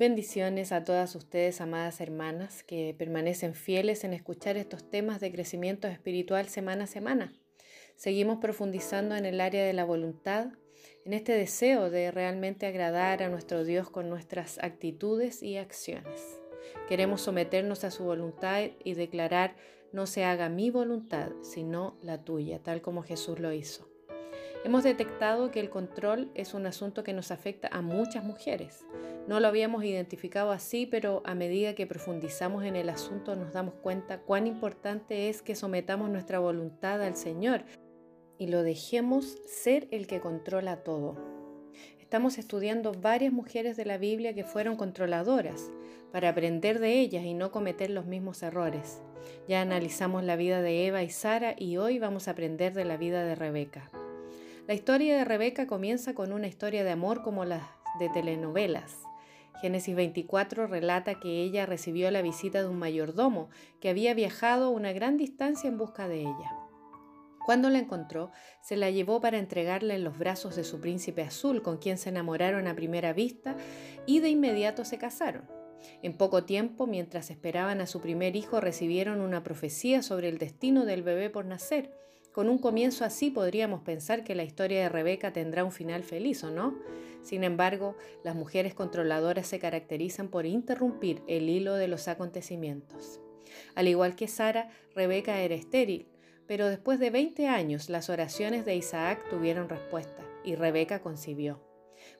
Bendiciones a todas ustedes, amadas hermanas, que permanecen fieles en escuchar estos temas de crecimiento espiritual semana a semana. Seguimos profundizando en el área de la voluntad, en este deseo de realmente agradar a nuestro Dios con nuestras actitudes y acciones. Queremos someternos a su voluntad y declarar, no se haga mi voluntad, sino la tuya, tal como Jesús lo hizo. Hemos detectado que el control es un asunto que nos afecta a muchas mujeres. No lo habíamos identificado así, pero a medida que profundizamos en el asunto nos damos cuenta cuán importante es que sometamos nuestra voluntad al Señor y lo dejemos ser el que controla todo. Estamos estudiando varias mujeres de la Biblia que fueron controladoras para aprender de ellas y no cometer los mismos errores. Ya analizamos la vida de Eva y Sara y hoy vamos a aprender de la vida de Rebeca. La historia de Rebeca comienza con una historia de amor como las de telenovelas. Génesis 24 relata que ella recibió la visita de un mayordomo que había viajado una gran distancia en busca de ella. Cuando la encontró, se la llevó para entregarla en los brazos de su príncipe azul, con quien se enamoraron a primera vista y de inmediato se casaron. En poco tiempo, mientras esperaban a su primer hijo, recibieron una profecía sobre el destino del bebé por nacer. Con un comienzo así podríamos pensar que la historia de Rebeca tendrá un final feliz, ¿o no? Sin embargo, las mujeres controladoras se caracterizan por interrumpir el hilo de los acontecimientos. Al igual que Sara, Rebeca era estéril, pero después de 20 años las oraciones de Isaac tuvieron respuesta y Rebeca concibió.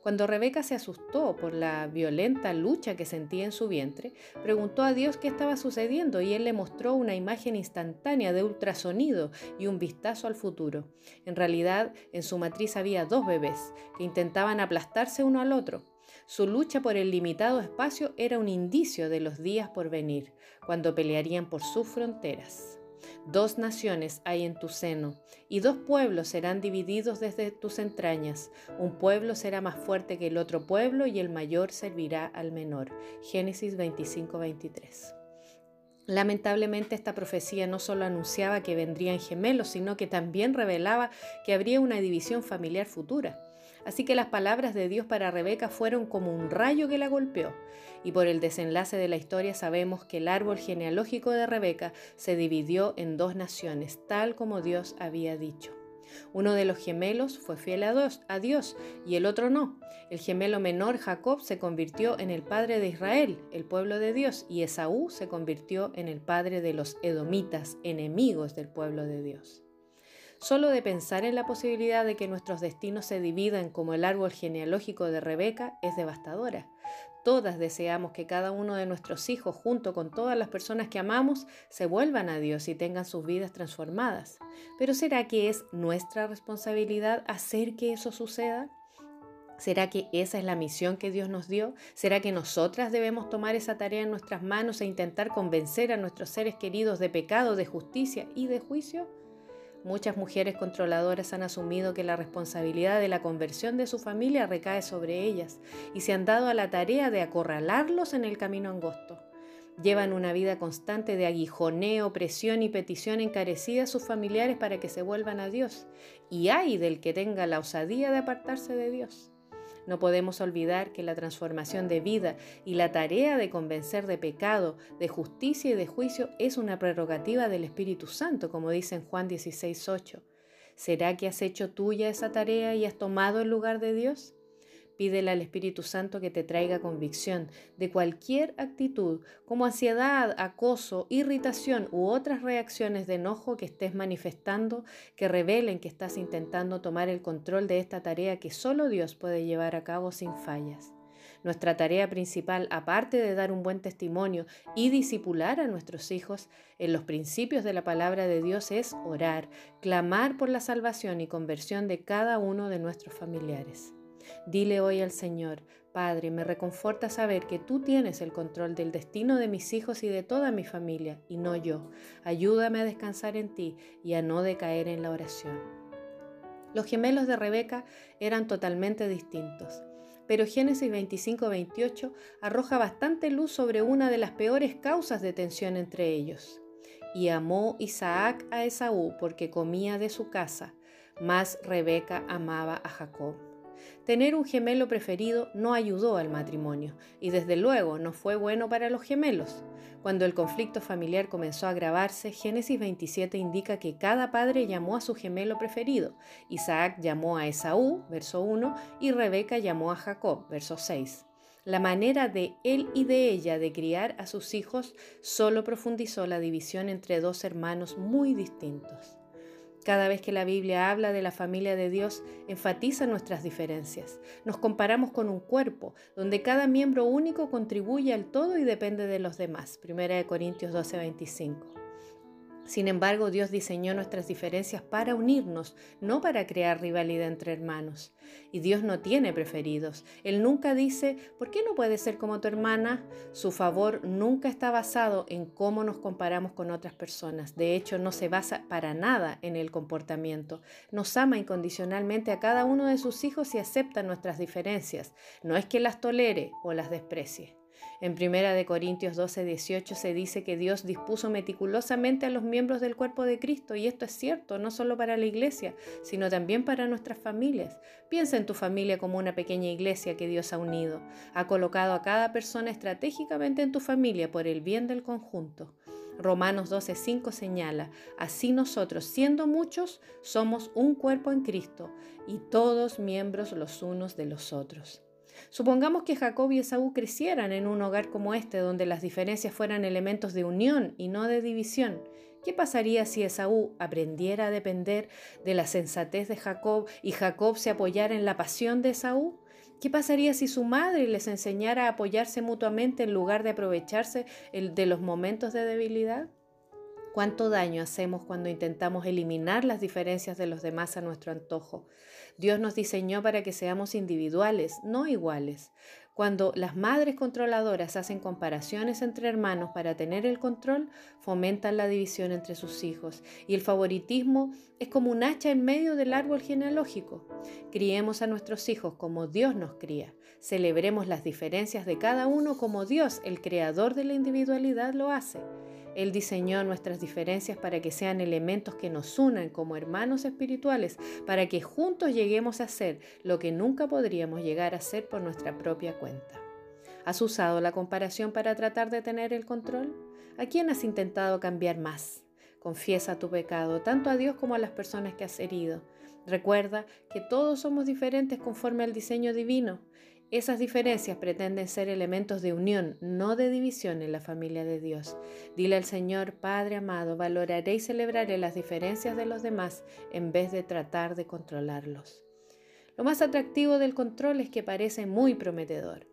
Cuando Rebeca se asustó por la violenta lucha que sentía en su vientre, preguntó a Dios qué estaba sucediendo y él le mostró una imagen instantánea de ultrasonido y un vistazo al futuro. En realidad, en su matriz había dos bebés que intentaban aplastarse uno al otro. Su lucha por el limitado espacio era un indicio de los días por venir, cuando pelearían por sus fronteras. Dos naciones hay en tu seno, y dos pueblos serán divididos desde tus entrañas. Un pueblo será más fuerte que el otro pueblo, y el mayor servirá al menor. Génesis 25-23. Lamentablemente esta profecía no solo anunciaba que vendrían gemelos, sino que también revelaba que habría una división familiar futura. Así que las palabras de Dios para Rebeca fueron como un rayo que la golpeó. Y por el desenlace de la historia sabemos que el árbol genealógico de Rebeca se dividió en dos naciones, tal como Dios había dicho. Uno de los gemelos fue fiel a Dios, y el otro no. El gemelo menor, Jacob, se convirtió en el padre de Israel, el pueblo de Dios, y Esaú se convirtió en el padre de los edomitas, enemigos del pueblo de Dios. Solo de pensar en la posibilidad de que nuestros destinos se dividan como el árbol genealógico de Rebeca es devastadora. Todas deseamos que cada uno de nuestros hijos, junto con todas las personas que amamos, se vuelvan a Dios y tengan sus vidas transformadas. Pero ¿será que es nuestra responsabilidad hacer que eso suceda? ¿Será que esa es la misión que Dios nos dio? ¿Será que nosotras debemos tomar esa tarea en nuestras manos e intentar convencer a nuestros seres queridos de pecado, de justicia y de juicio? Muchas mujeres controladoras han asumido que la responsabilidad de la conversión de su familia recae sobre ellas y se han dado a la tarea de acorralarlos en el camino angosto. Llevan una vida constante de aguijoneo, presión y petición encarecida a sus familiares para que se vuelvan a Dios. Y hay del que tenga la osadía de apartarse de Dios. No podemos olvidar que la transformación de vida y la tarea de convencer de pecado, de justicia y de juicio es una prerrogativa del Espíritu Santo, como dice en Juan 16:8. ¿Será que has hecho tuya esa tarea y has tomado el lugar de Dios? Pídele al Espíritu Santo que te traiga convicción de cualquier actitud, como ansiedad, acoso, irritación u otras reacciones de enojo que estés manifestando que revelen que estás intentando tomar el control de esta tarea que solo Dios puede llevar a cabo sin fallas. Nuestra tarea principal, aparte de dar un buen testimonio y disipular a nuestros hijos en los principios de la palabra de Dios, es orar, clamar por la salvación y conversión de cada uno de nuestros familiares. Dile hoy al Señor, Padre, me reconforta saber que tú tienes el control del destino de mis hijos y de toda mi familia, y no yo. Ayúdame a descansar en ti y a no decaer en la oración. Los gemelos de Rebeca eran totalmente distintos, pero Génesis 25-28 arroja bastante luz sobre una de las peores causas de tensión entre ellos. Y amó Isaac a Esaú porque comía de su casa, mas Rebeca amaba a Jacob. Tener un gemelo preferido no ayudó al matrimonio y desde luego no fue bueno para los gemelos. Cuando el conflicto familiar comenzó a agravarse, Génesis 27 indica que cada padre llamó a su gemelo preferido. Isaac llamó a Esaú, verso 1, y Rebeca llamó a Jacob, verso 6. La manera de él y de ella de criar a sus hijos solo profundizó la división entre dos hermanos muy distintos. Cada vez que la Biblia habla de la familia de Dios, enfatiza nuestras diferencias. Nos comparamos con un cuerpo, donde cada miembro único contribuye al todo y depende de los demás. 1 Corintios 12:25. Sin embargo, Dios diseñó nuestras diferencias para unirnos, no para crear rivalidad entre hermanos. Y Dios no tiene preferidos. Él nunca dice, ¿por qué no puede ser como tu hermana? Su favor nunca está basado en cómo nos comparamos con otras personas. De hecho, no se basa para nada en el comportamiento. Nos ama incondicionalmente a cada uno de sus hijos y acepta nuestras diferencias. No es que las tolere o las desprecie. En 1 Corintios 12, 18 se dice que Dios dispuso meticulosamente a los miembros del cuerpo de Cristo y esto es cierto, no solo para la iglesia, sino también para nuestras familias. Piensa en tu familia como una pequeña iglesia que Dios ha unido. Ha colocado a cada persona estratégicamente en tu familia por el bien del conjunto. Romanos 12:5 señala, así nosotros, siendo muchos, somos un cuerpo en Cristo y todos miembros los unos de los otros. Supongamos que Jacob y Esaú crecieran en un hogar como este, donde las diferencias fueran elementos de unión y no de división. ¿Qué pasaría si Esaú aprendiera a depender de la sensatez de Jacob y Jacob se apoyara en la pasión de Esaú? ¿Qué pasaría si su madre les enseñara a apoyarse mutuamente en lugar de aprovecharse de los momentos de debilidad? ¿Cuánto daño hacemos cuando intentamos eliminar las diferencias de los demás a nuestro antojo? Dios nos diseñó para que seamos individuales, no iguales. Cuando las madres controladoras hacen comparaciones entre hermanos para tener el control, fomentan la división entre sus hijos y el favoritismo es como un hacha en medio del árbol genealógico. Criemos a nuestros hijos como Dios nos cría. Celebremos las diferencias de cada uno como Dios, el creador de la individualidad, lo hace. Él diseñó nuestras diferencias para que sean elementos que nos unan como hermanos espirituales, para que juntos lleguemos a ser lo que nunca podríamos llegar a ser por nuestra propia cuenta. ¿Has usado la comparación para tratar de tener el control? ¿A quién has intentado cambiar más? Confiesa tu pecado, tanto a Dios como a las personas que has herido. Recuerda que todos somos diferentes conforme al diseño divino esas diferencias pretenden ser elementos de unión, no de división en la familia de Dios. Dile al Señor, Padre amado, valoraré y celebraré las diferencias de los demás en vez de tratar de controlarlos. Lo más atractivo del control es que parece muy prometedor.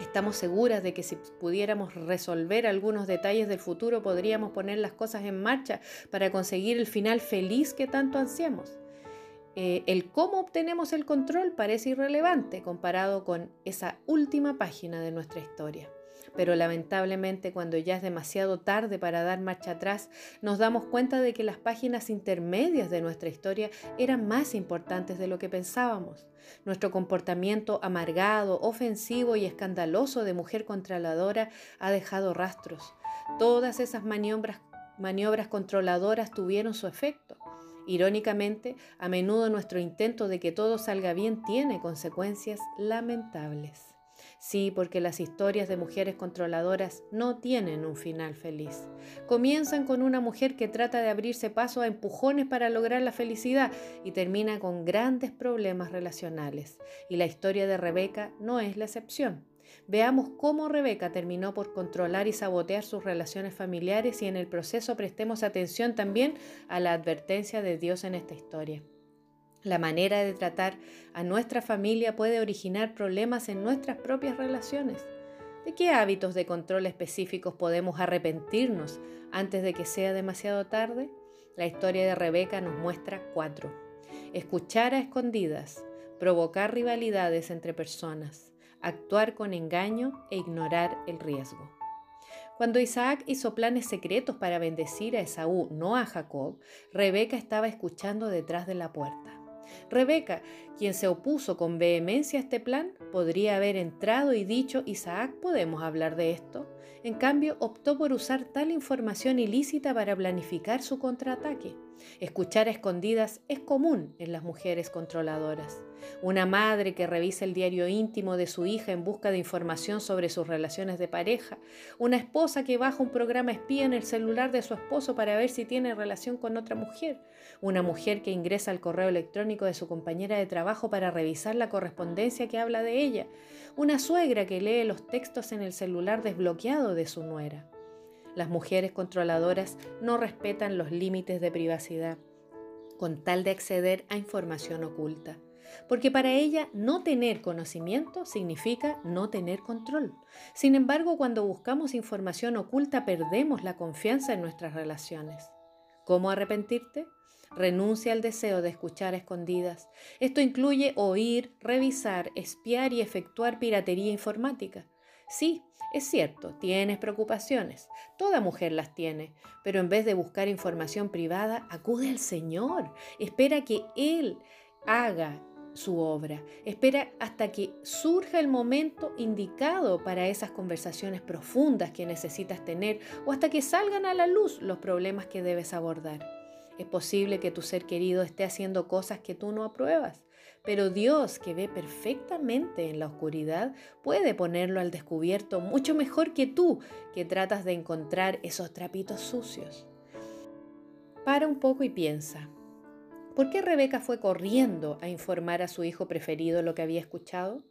Estamos seguras de que si pudiéramos resolver algunos detalles del futuro podríamos poner las cosas en marcha para conseguir el final feliz que tanto ansiamos. Eh, el cómo obtenemos el control parece irrelevante comparado con esa última página de nuestra historia. Pero lamentablemente cuando ya es demasiado tarde para dar marcha atrás, nos damos cuenta de que las páginas intermedias de nuestra historia eran más importantes de lo que pensábamos. Nuestro comportamiento amargado, ofensivo y escandaloso de mujer controladora ha dejado rastros. Todas esas maniobras, maniobras controladoras tuvieron su efecto. Irónicamente, a menudo nuestro intento de que todo salga bien tiene consecuencias lamentables. Sí, porque las historias de mujeres controladoras no tienen un final feliz. Comienzan con una mujer que trata de abrirse paso a empujones para lograr la felicidad y termina con grandes problemas relacionales. Y la historia de Rebeca no es la excepción. Veamos cómo Rebeca terminó por controlar y sabotear sus relaciones familiares y en el proceso prestemos atención también a la advertencia de Dios en esta historia. La manera de tratar a nuestra familia puede originar problemas en nuestras propias relaciones. ¿De qué hábitos de control específicos podemos arrepentirnos antes de que sea demasiado tarde? La historia de Rebeca nos muestra cuatro. Escuchar a escondidas, provocar rivalidades entre personas, actuar con engaño e ignorar el riesgo. Cuando Isaac hizo planes secretos para bendecir a Esaú, no a Jacob, Rebeca estaba escuchando detrás de la puerta. Rebeca, quien se opuso con vehemencia a este plan, podría haber entrado y dicho, Isaac, ¿podemos hablar de esto? En cambio, optó por usar tal información ilícita para planificar su contraataque. Escuchar escondidas es común en las mujeres controladoras. Una madre que revisa el diario íntimo de su hija en busca de información sobre sus relaciones de pareja. Una esposa que baja un programa espía en el celular de su esposo para ver si tiene relación con otra mujer. Una mujer que ingresa al correo electrónico de su compañera de trabajo para revisar la correspondencia que habla de ella. Una suegra que lee los textos en el celular desbloqueado de su nuera. Las mujeres controladoras no respetan los límites de privacidad con tal de acceder a información oculta porque para ella no tener conocimiento significa no tener control. Sin embargo, cuando buscamos información oculta perdemos la confianza en nuestras relaciones. ¿Cómo arrepentirte? Renuncia al deseo de escuchar a escondidas. Esto incluye oír, revisar, espiar y efectuar piratería informática. Sí, es cierto, tienes preocupaciones. Toda mujer las tiene, pero en vez de buscar información privada, acude al Señor. Espera que Él haga su obra. Espera hasta que surja el momento indicado para esas conversaciones profundas que necesitas tener o hasta que salgan a la luz los problemas que debes abordar. Es posible que tu ser querido esté haciendo cosas que tú no apruebas, pero Dios, que ve perfectamente en la oscuridad, puede ponerlo al descubierto mucho mejor que tú, que tratas de encontrar esos trapitos sucios. Para un poco y piensa. ¿Por qué Rebeca fue corriendo a informar a su hijo preferido lo que había escuchado?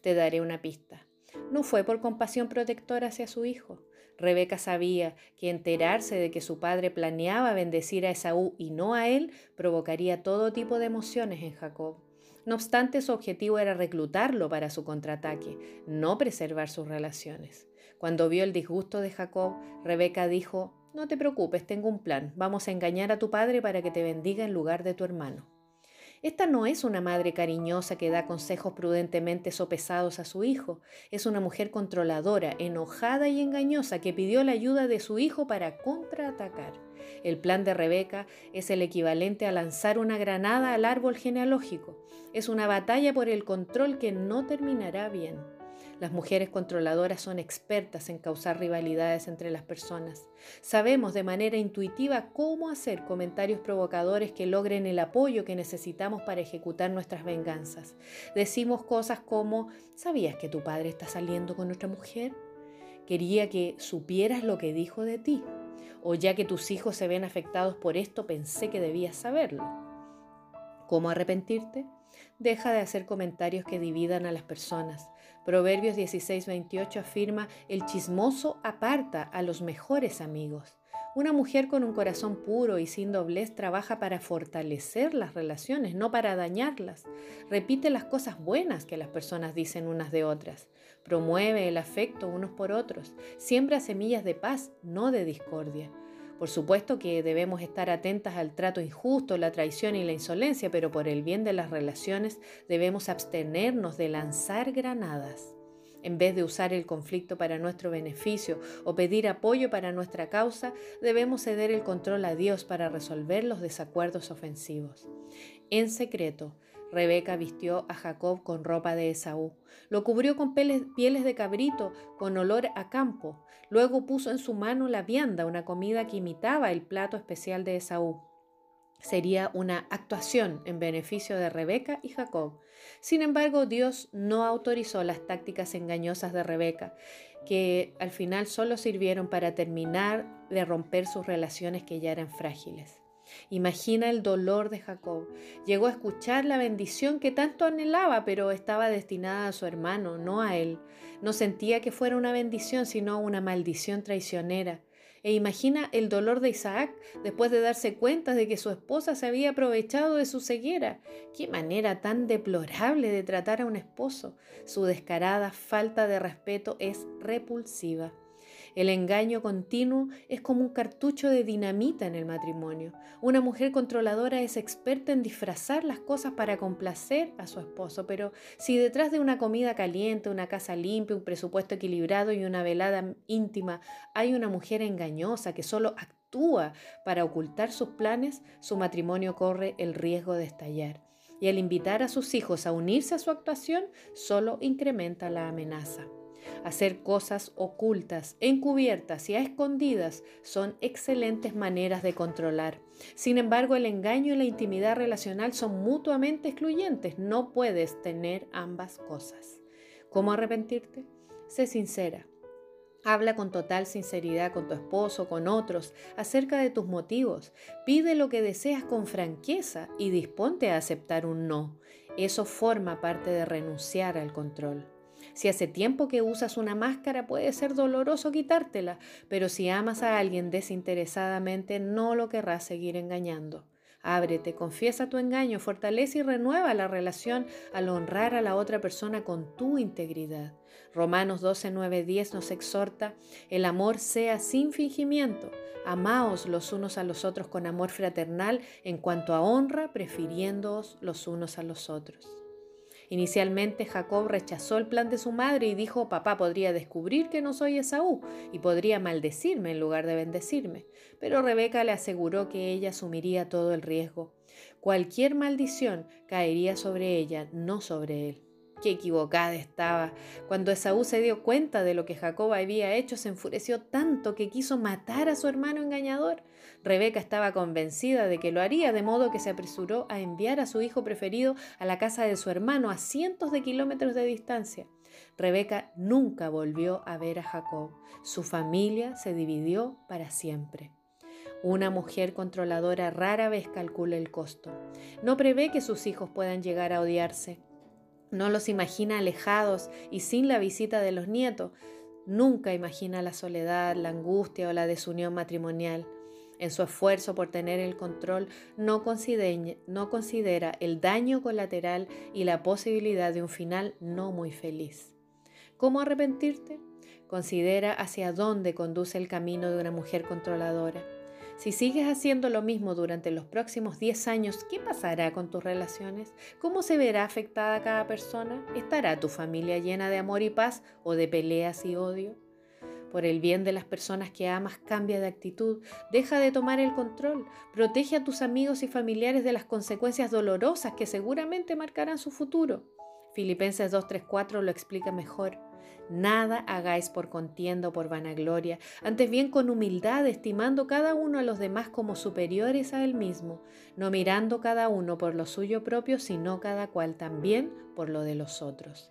Te daré una pista. No fue por compasión protectora hacia su hijo. Rebeca sabía que enterarse de que su padre planeaba bendecir a Esaú y no a él provocaría todo tipo de emociones en Jacob. No obstante, su objetivo era reclutarlo para su contraataque, no preservar sus relaciones. Cuando vio el disgusto de Jacob, Rebeca dijo, no te preocupes, tengo un plan. Vamos a engañar a tu padre para que te bendiga en lugar de tu hermano. Esta no es una madre cariñosa que da consejos prudentemente sopesados a su hijo. Es una mujer controladora, enojada y engañosa que pidió la ayuda de su hijo para contraatacar. El plan de Rebeca es el equivalente a lanzar una granada al árbol genealógico. Es una batalla por el control que no terminará bien. Las mujeres controladoras son expertas en causar rivalidades entre las personas. Sabemos de manera intuitiva cómo hacer comentarios provocadores que logren el apoyo que necesitamos para ejecutar nuestras venganzas. Decimos cosas como, ¿sabías que tu padre está saliendo con otra mujer? Quería que supieras lo que dijo de ti. O ya que tus hijos se ven afectados por esto, pensé que debías saberlo. ¿Cómo arrepentirte? Deja de hacer comentarios que dividan a las personas. Proverbios 16:28 afirma, el chismoso aparta a los mejores amigos. Una mujer con un corazón puro y sin doblez trabaja para fortalecer las relaciones, no para dañarlas. Repite las cosas buenas que las personas dicen unas de otras. Promueve el afecto unos por otros. Siembra semillas de paz, no de discordia. Por supuesto que debemos estar atentas al trato injusto, la traición y la insolencia, pero por el bien de las relaciones debemos abstenernos de lanzar granadas. En vez de usar el conflicto para nuestro beneficio o pedir apoyo para nuestra causa, debemos ceder el control a Dios para resolver los desacuerdos ofensivos. En secreto, Rebeca vistió a Jacob con ropa de Esaú, lo cubrió con pieles de cabrito con olor a campo, luego puso en su mano la vianda, una comida que imitaba el plato especial de Esaú. Sería una actuación en beneficio de Rebeca y Jacob. Sin embargo, Dios no autorizó las tácticas engañosas de Rebeca, que al final solo sirvieron para terminar de romper sus relaciones que ya eran frágiles. Imagina el dolor de Jacob. Llegó a escuchar la bendición que tanto anhelaba, pero estaba destinada a su hermano, no a él. No sentía que fuera una bendición, sino una maldición traicionera. E imagina el dolor de Isaac después de darse cuenta de que su esposa se había aprovechado de su ceguera. Qué manera tan deplorable de tratar a un esposo. Su descarada falta de respeto es repulsiva. El engaño continuo es como un cartucho de dinamita en el matrimonio. Una mujer controladora es experta en disfrazar las cosas para complacer a su esposo, pero si detrás de una comida caliente, una casa limpia, un presupuesto equilibrado y una velada íntima hay una mujer engañosa que solo actúa para ocultar sus planes, su matrimonio corre el riesgo de estallar. Y al invitar a sus hijos a unirse a su actuación, solo incrementa la amenaza. Hacer cosas ocultas, encubiertas y a escondidas son excelentes maneras de controlar. Sin embargo, el engaño y la intimidad relacional son mutuamente excluyentes. No puedes tener ambas cosas. ¿Cómo arrepentirte? Sé sincera. Habla con total sinceridad con tu esposo, con otros, acerca de tus motivos. Pide lo que deseas con franqueza y disponte a aceptar un no. Eso forma parte de renunciar al control. Si hace tiempo que usas una máscara, puede ser doloroso quitártela, pero si amas a alguien desinteresadamente, no lo querrás seguir engañando. Ábrete, confiesa tu engaño, fortalece y renueva la relación al honrar a la otra persona con tu integridad. Romanos 12, 9, 10 nos exhorta, el amor sea sin fingimiento. Amaos los unos a los otros con amor fraternal en cuanto a honra, prefiriéndoos los unos a los otros. Inicialmente Jacob rechazó el plan de su madre y dijo, papá podría descubrir que no soy Esaú y podría maldecirme en lugar de bendecirme. Pero Rebeca le aseguró que ella asumiría todo el riesgo. Cualquier maldición caería sobre ella, no sobre él. Qué equivocada estaba. Cuando Esaú se dio cuenta de lo que Jacob había hecho, se enfureció tanto que quiso matar a su hermano engañador. Rebeca estaba convencida de que lo haría, de modo que se apresuró a enviar a su hijo preferido a la casa de su hermano a cientos de kilómetros de distancia. Rebeca nunca volvió a ver a Jacob. Su familia se dividió para siempre. Una mujer controladora rara vez calcula el costo. No prevé que sus hijos puedan llegar a odiarse. No los imagina alejados y sin la visita de los nietos. Nunca imagina la soledad, la angustia o la desunión matrimonial. En su esfuerzo por tener el control, no considera, no considera el daño colateral y la posibilidad de un final no muy feliz. ¿Cómo arrepentirte? Considera hacia dónde conduce el camino de una mujer controladora. Si sigues haciendo lo mismo durante los próximos 10 años, ¿qué pasará con tus relaciones? ¿Cómo se verá afectada cada persona? ¿Estará tu familia llena de amor y paz o de peleas y odio? Por el bien de las personas que amas, cambia de actitud, deja de tomar el control, protege a tus amigos y familiares de las consecuencias dolorosas que seguramente marcarán su futuro. Filipenses 2.3.4 lo explica mejor. Nada hagáis por contienda o por vanagloria, antes bien con humildad, estimando cada uno a los demás como superiores a él mismo, no mirando cada uno por lo suyo propio, sino cada cual también por lo de los otros.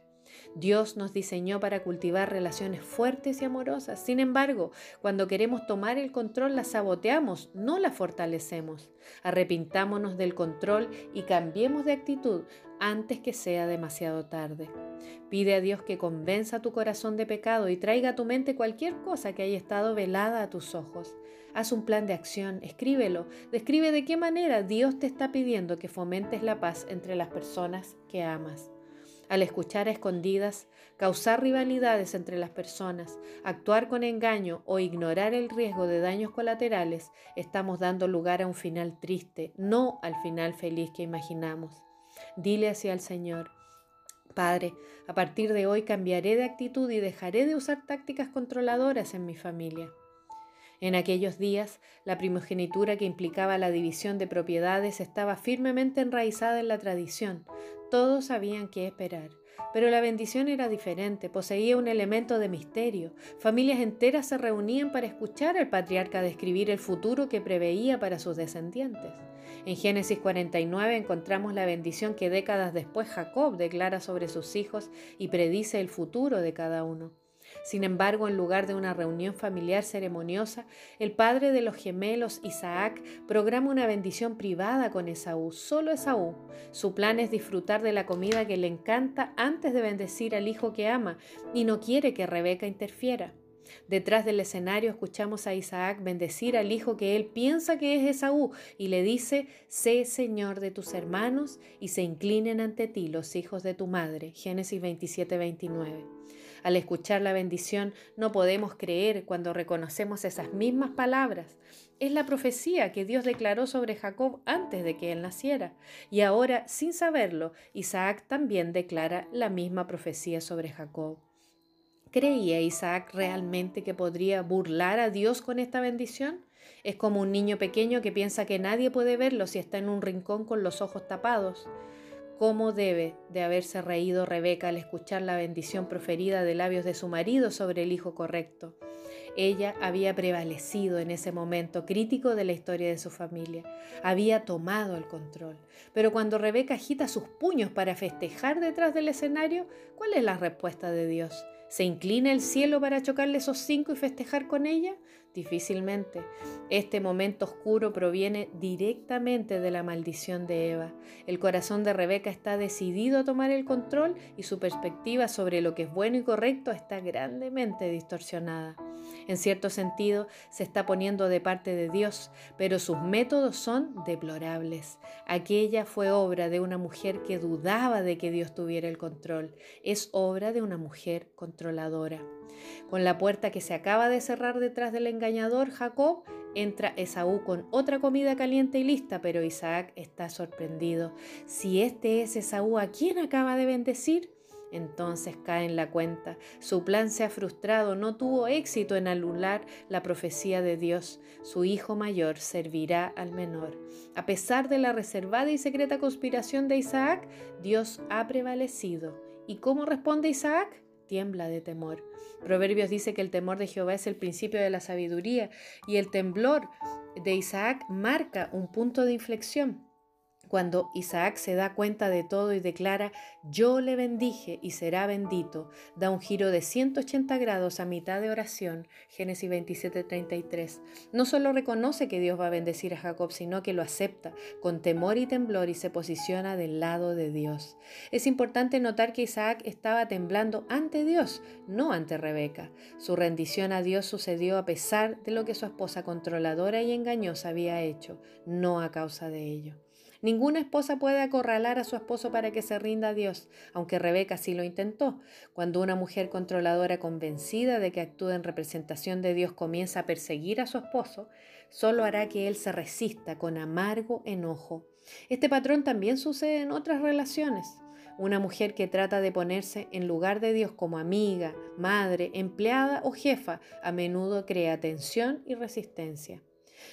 Dios nos diseñó para cultivar relaciones fuertes y amorosas. Sin embargo, cuando queremos tomar el control, las saboteamos, no las fortalecemos. Arrepintámonos del control y cambiemos de actitud antes que sea demasiado tarde. Pide a Dios que convenza tu corazón de pecado y traiga a tu mente cualquier cosa que haya estado velada a tus ojos. Haz un plan de acción, escríbelo, describe de qué manera Dios te está pidiendo que fomentes la paz entre las personas que amas al escuchar a escondidas, causar rivalidades entre las personas, actuar con engaño o ignorar el riesgo de daños colaterales, estamos dando lugar a un final triste, no al final feliz que imaginamos. Dile así al Señor, Padre, a partir de hoy cambiaré de actitud y dejaré de usar tácticas controladoras en mi familia. En aquellos días, la primogenitura que implicaba la división de propiedades estaba firmemente enraizada en la tradición. Todos sabían qué esperar. Pero la bendición era diferente, poseía un elemento de misterio. Familias enteras se reunían para escuchar al patriarca describir el futuro que preveía para sus descendientes. En Génesis 49 encontramos la bendición que décadas después Jacob declara sobre sus hijos y predice el futuro de cada uno. Sin embargo, en lugar de una reunión familiar ceremoniosa, el padre de los gemelos, Isaac, programa una bendición privada con Esaú, solo Esaú. Su plan es disfrutar de la comida que le encanta antes de bendecir al hijo que ama y no quiere que Rebeca interfiera. Detrás del escenario escuchamos a Isaac bendecir al hijo que él piensa que es Esaú y le dice, sé Señor de tus hermanos y se inclinen ante ti los hijos de tu madre. Génesis 27, 29. Al escuchar la bendición no podemos creer cuando reconocemos esas mismas palabras. Es la profecía que Dios declaró sobre Jacob antes de que él naciera. Y ahora, sin saberlo, Isaac también declara la misma profecía sobre Jacob. ¿Creía Isaac realmente que podría burlar a Dios con esta bendición? Es como un niño pequeño que piensa que nadie puede verlo si está en un rincón con los ojos tapados. Cómo debe de haberse reído Rebeca al escuchar la bendición proferida de labios de su marido sobre el hijo correcto. Ella había prevalecido en ese momento crítico de la historia de su familia, había tomado el control. Pero cuando Rebeca agita sus puños para festejar detrás del escenario, ¿cuál es la respuesta de Dios? ¿Se inclina el cielo para chocarle esos cinco y festejar con ella? Difícilmente. Este momento oscuro proviene directamente de la maldición de Eva. El corazón de Rebeca está decidido a tomar el control y su perspectiva sobre lo que es bueno y correcto está grandemente distorsionada. En cierto sentido, se está poniendo de parte de Dios, pero sus métodos son deplorables. Aquella fue obra de una mujer que dudaba de que Dios tuviera el control. Es obra de una mujer controladora. Con la puerta que se acaba de cerrar detrás del engañador Jacob, entra Esaú con otra comida caliente y lista, pero Isaac está sorprendido. Si este es Esaú, ¿a quién acaba de bendecir? Entonces cae en la cuenta. Su plan se ha frustrado, no tuvo éxito en anular la profecía de Dios. Su hijo mayor servirá al menor. A pesar de la reservada y secreta conspiración de Isaac, Dios ha prevalecido. ¿Y cómo responde Isaac? Tiembla de temor. Proverbios dice que el temor de Jehová es el principio de la sabiduría y el temblor de Isaac marca un punto de inflexión. Cuando Isaac se da cuenta de todo y declara, yo le bendije y será bendito, da un giro de 180 grados a mitad de oración, Génesis 27:33. No solo reconoce que Dios va a bendecir a Jacob, sino que lo acepta con temor y temblor y se posiciona del lado de Dios. Es importante notar que Isaac estaba temblando ante Dios, no ante Rebeca. Su rendición a Dios sucedió a pesar de lo que su esposa controladora y engañosa había hecho, no a causa de ello. Ninguna esposa puede acorralar a su esposo para que se rinda a Dios, aunque Rebeca sí lo intentó. Cuando una mujer controladora convencida de que actúa en representación de Dios comienza a perseguir a su esposo, solo hará que él se resista con amargo enojo. Este patrón también sucede en otras relaciones. Una mujer que trata de ponerse en lugar de Dios como amiga, madre, empleada o jefa a menudo crea tensión y resistencia.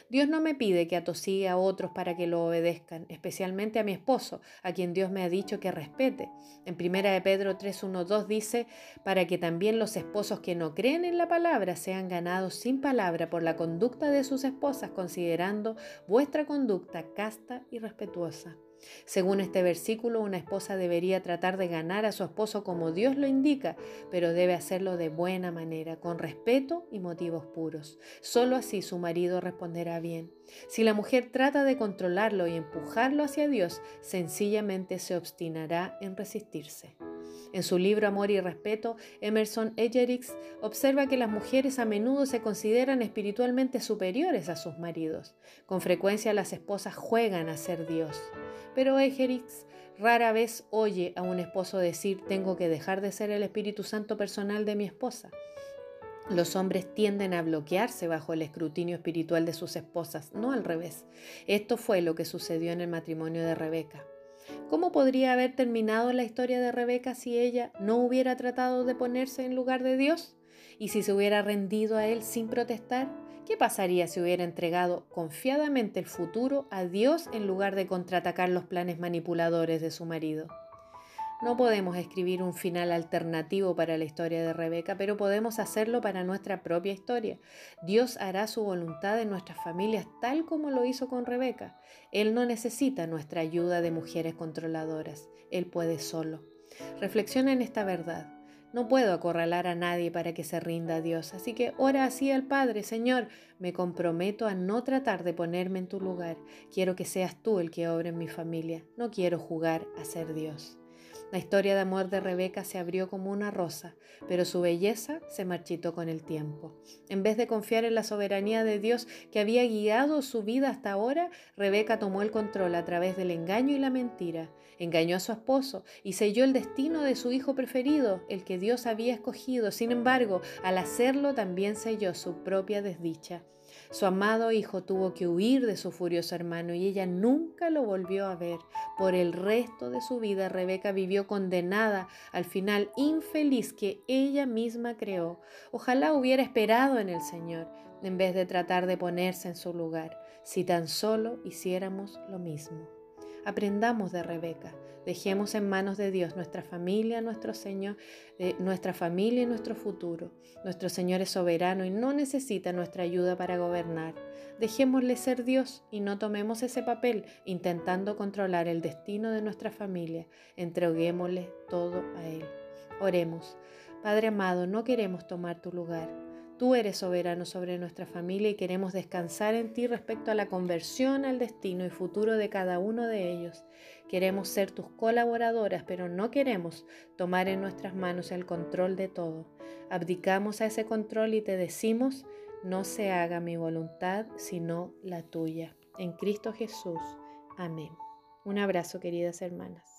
Dios no me pide que atosigue a otros para que lo obedezcan, especialmente a mi esposo, a quien Dios me ha dicho que respete. En 1 de Pedro 3.1.2 dice, para que también los esposos que no creen en la palabra sean ganados sin palabra por la conducta de sus esposas, considerando vuestra conducta casta y respetuosa. Según este versículo, una esposa debería tratar de ganar a su esposo como Dios lo indica, pero debe hacerlo de buena manera, con respeto y motivos puros. Solo así su marido responderá bien. Si la mujer trata de controlarlo y empujarlo hacia Dios, sencillamente se obstinará en resistirse. En su libro Amor y Respeto, Emerson Egerix observa que las mujeres a menudo se consideran espiritualmente superiores a sus maridos. Con frecuencia las esposas juegan a ser Dios. Pero Egerix rara vez oye a un esposo decir tengo que dejar de ser el Espíritu Santo personal de mi esposa. Los hombres tienden a bloquearse bajo el escrutinio espiritual de sus esposas, no al revés. Esto fue lo que sucedió en el matrimonio de Rebeca. ¿Cómo podría haber terminado la historia de Rebeca si ella no hubiera tratado de ponerse en lugar de Dios? ¿Y si se hubiera rendido a Él sin protestar? ¿Qué pasaría si hubiera entregado confiadamente el futuro a Dios en lugar de contraatacar los planes manipuladores de su marido? No podemos escribir un final alternativo para la historia de Rebeca, pero podemos hacerlo para nuestra propia historia. Dios hará su voluntad en nuestras familias tal como lo hizo con Rebeca. Él no necesita nuestra ayuda de mujeres controladoras. Él puede solo. Reflexiona en esta verdad. No puedo acorralar a nadie para que se rinda a Dios, así que ora así al Padre, Señor, me comprometo a no tratar de ponerme en tu lugar. Quiero que seas tú el que obre en mi familia. No quiero jugar a ser Dios. La historia de amor de Rebeca se abrió como una rosa, pero su belleza se marchitó con el tiempo. En vez de confiar en la soberanía de Dios que había guiado su vida hasta ahora, Rebeca tomó el control a través del engaño y la mentira. Engañó a su esposo y selló el destino de su hijo preferido, el que Dios había escogido. Sin embargo, al hacerlo también selló su propia desdicha. Su amado hijo tuvo que huir de su furioso hermano y ella nunca lo volvió a ver. Por el resto de su vida Rebeca vivió condenada al final infeliz que ella misma creó. Ojalá hubiera esperado en el Señor en vez de tratar de ponerse en su lugar, si tan solo hiciéramos lo mismo. Aprendamos de Rebeca. Dejemos en manos de Dios nuestra familia, nuestro Señor, eh, nuestra familia y nuestro futuro. Nuestro Señor es soberano y no necesita nuestra ayuda para gobernar. Dejémosle ser Dios y no tomemos ese papel intentando controlar el destino de nuestra familia. Entreguémosle todo a Él. Oremos. Padre amado, no queremos tomar tu lugar. Tú eres soberano sobre nuestra familia y queremos descansar en ti respecto a la conversión, al destino y futuro de cada uno de ellos. Queremos ser tus colaboradoras, pero no queremos tomar en nuestras manos el control de todo. Abdicamos a ese control y te decimos, no se haga mi voluntad, sino la tuya. En Cristo Jesús. Amén. Un abrazo, queridas hermanas.